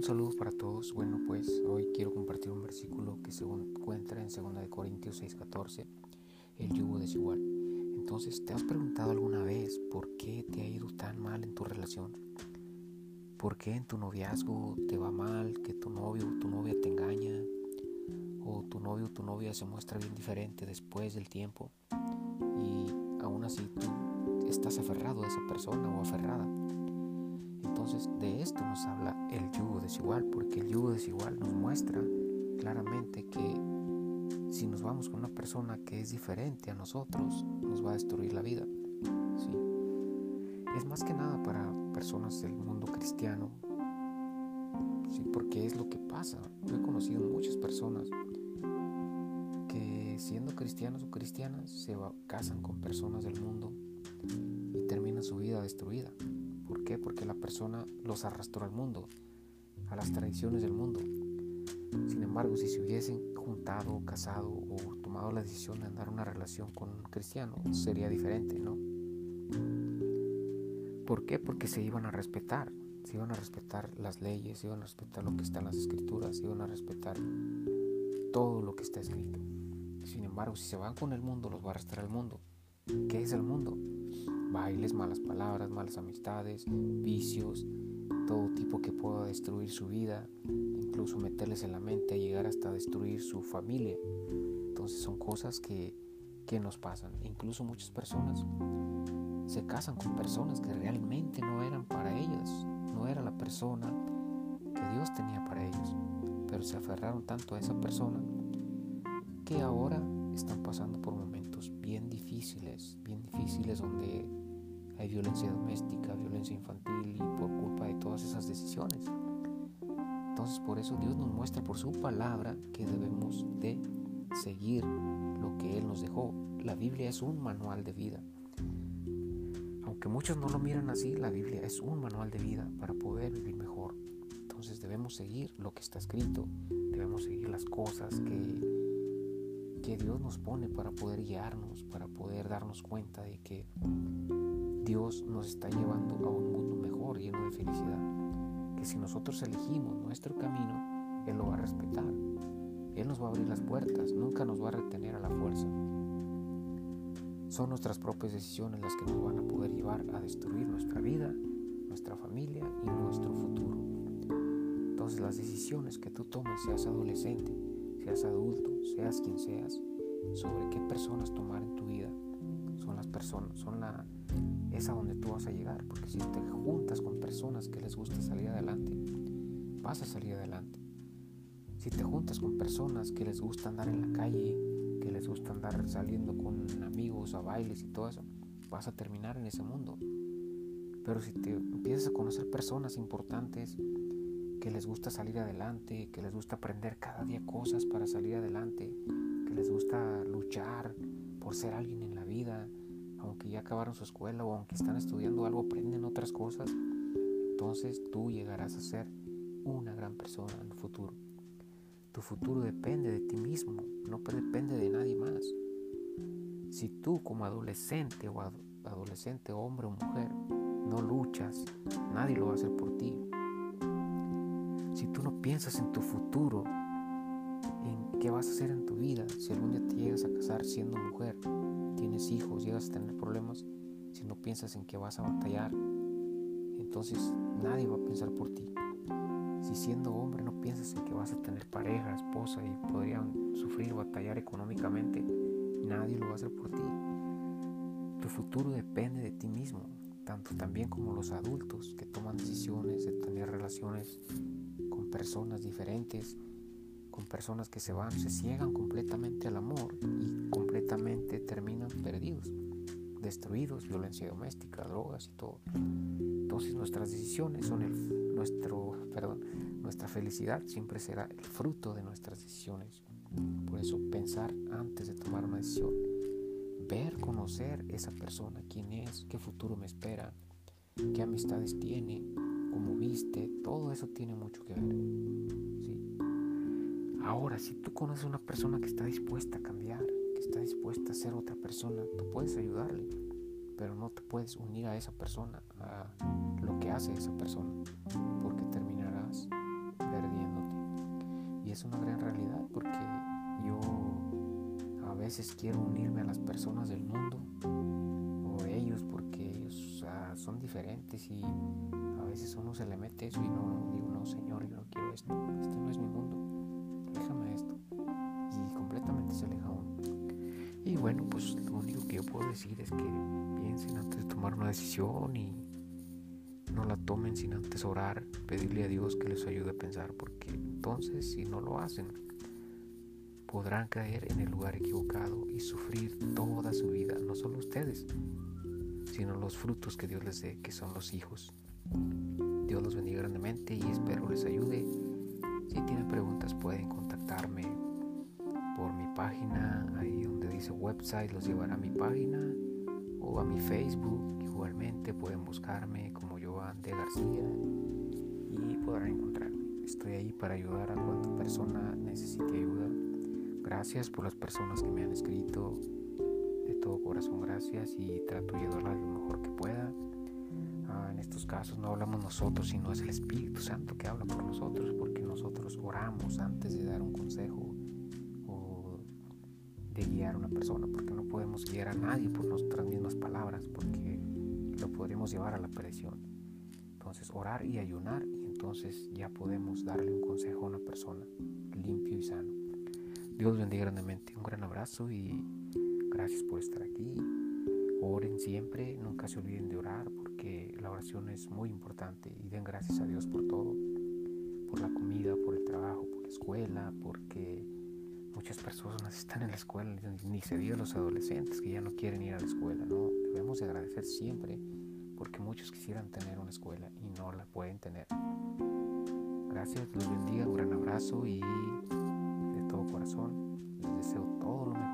Un saludo para todos. Bueno, pues hoy quiero compartir un versículo que se encuentra en 2 Corintios 6:14, el yugo desigual. Entonces, ¿te has preguntado alguna vez por qué te ha ido tan mal en tu relación? ¿Por qué en tu noviazgo te va mal, que tu novio o tu novia te engaña? ¿O tu novio o tu novia se muestra bien diferente después del tiempo? Y aún así tú estás aferrado a esa persona o aferrada. Entonces de esto nos habla el yugo desigual, porque el yugo desigual nos muestra claramente que si nos vamos con una persona que es diferente a nosotros, nos va a destruir la vida. Es más que nada para personas del mundo cristiano, porque es lo que pasa. Yo he conocido muchas personas que siendo cristianos o cristianas se casan con personas del mundo y terminan su vida destruida. ¿Por qué? Porque la persona los arrastró al mundo, a las tradiciones del mundo. Sin embargo, si se hubiesen juntado, casado o tomado la decisión de andar una relación con un cristiano, sería diferente, ¿no? ¿Por qué? Porque se iban a respetar, se iban a respetar las leyes, se iban a respetar lo que está en las escrituras, se iban a respetar todo lo que está escrito. Sin embargo, si se van con el mundo, los va a arrastrar al mundo. ¿Qué es el mundo? Bailes, malas palabras, malas amistades, vicios, todo tipo que pueda destruir su vida, incluso meterles en la mente, llegar hasta destruir su familia. Entonces son cosas que, que nos pasan. Incluso muchas personas se casan con personas que realmente no eran para ellas, no era la persona que Dios tenía para ellos, pero se aferraron tanto a esa persona que ahora están pasando por momentos bien difíciles, bien difíciles donde hay violencia doméstica, violencia infantil y por culpa de todas esas decisiones. Entonces por eso Dios nos muestra por su palabra que debemos de seguir lo que Él nos dejó. La Biblia es un manual de vida. Aunque muchos no lo miran así, la Biblia es un manual de vida para poder vivir mejor. Entonces debemos seguir lo que está escrito, debemos seguir las cosas que, que Dios nos pone para poder guiarnos, para poder darnos cuenta de que Dios nos está llevando a un mundo mejor, lleno de felicidad. Que si nosotros elegimos nuestro camino, Él lo va a respetar. Él nos va a abrir las puertas, nunca nos va a retener a la fuerza. Son nuestras propias decisiones las que nos van a poder llevar a destruir nuestra vida, nuestra familia y nuestro futuro. Entonces las decisiones que tú tomes, seas adolescente, seas adulto, seas quien seas, sobre qué personas tomar en tu vida, son las personas, son la, es a donde tú vas a llegar, porque si te juntas con personas que les gusta salir adelante, vas a salir adelante. Si te juntas con personas que les gusta andar en la calle, que les gusta andar saliendo con amigos a bailes y todo eso, vas a terminar en ese mundo. Pero si te empiezas a conocer personas importantes que les gusta salir adelante, que les gusta aprender cada día cosas para salir adelante, que les gusta luchar por ser alguien en la vida, aunque ya acabaron su escuela o aunque están estudiando algo, aprenden otras cosas, entonces tú llegarás a ser una gran persona en el futuro. Tu futuro depende de ti mismo, no depende de nadie más. Si tú como adolescente o adolescente, hombre o mujer, no luchas, nadie lo va a hacer por ti. Si tú no piensas en tu futuro, qué vas a hacer en tu vida, si algún día te llegas a casar siendo mujer, tienes hijos, llegas a tener problemas, si no piensas en que vas a batallar, entonces nadie va a pensar por ti. Si siendo hombre no piensas en que vas a tener pareja, esposa y podrían sufrir, batallar económicamente, nadie lo va a hacer por ti. Tu futuro depende de ti mismo, tanto también como los adultos que toman decisiones de tener relaciones con personas diferentes, personas que se van, se ciegan completamente al amor y completamente terminan perdidos, destruidos, violencia doméstica, drogas y todo. Entonces nuestras decisiones son el, nuestro, perdón, nuestra felicidad siempre será el fruto de nuestras decisiones. Por eso pensar antes de tomar una decisión, ver, conocer esa persona, quién es, qué futuro me espera, qué amistades tiene, cómo viste, todo eso tiene mucho que ver. Ahora, si tú conoces a una persona que está dispuesta a cambiar, que está dispuesta a ser otra persona, tú puedes ayudarle, pero no te puedes unir a esa persona, a lo que hace esa persona, porque terminarás perdiéndote. Y es una gran realidad porque yo a veces quiero unirme a las personas del mundo por ellos porque ellos son diferentes y a veces uno se le mete eso y no digo, no Señor, yo no quiero esto, este no es mi mundo, déjame esto. Y completamente se aleja uno. Y bueno, pues lo único que yo puedo decir es que piensen antes de tomar una decisión y no la tomen sin antes orar, pedirle a Dios que les ayude a pensar, porque entonces si no lo hacen, podrán caer en el lugar equivocado y sufrir toda su vida, no solo ustedes, sino los frutos que Dios les dé, que son los hijos. Dios los bendiga grandemente y espero les ayude. Si tienen preguntas pueden contactarme por mi página, ahí donde dice website los llevará a mi página o a mi Facebook. Igualmente pueden buscarme como Joan de García y podrán encontrarme. Estoy ahí para ayudar a cuanta persona necesite ayuda. Gracias por las personas que me han escrito. De todo corazón, gracias y trato de ayudarlas lo mejor que pueda. Ah, en estos casos no hablamos nosotros, sino es el Espíritu Santo que habla por nosotros, nosotros oramos antes de dar un consejo o de guiar a una persona, porque no podemos guiar a nadie por nuestras mismas palabras, porque lo podríamos llevar a la perdición. Entonces, orar y ayunar, y entonces ya podemos darle un consejo a una persona limpio y sano. Dios bendiga grandemente. Un gran abrazo y gracias por estar aquí. Oren siempre, nunca se olviden de orar porque la oración es muy importante y den gracias a Dios por todo, por la comida, por el trabajo, por la escuela, porque muchas personas están en la escuela, ni se diga los adolescentes que ya no quieren ir a la escuela, ¿no? Debemos de agradecer siempre porque muchos quisieran tener una escuela y no la pueden tener. Gracias, los bendiga, un gran abrazo y de todo corazón les deseo todo lo mejor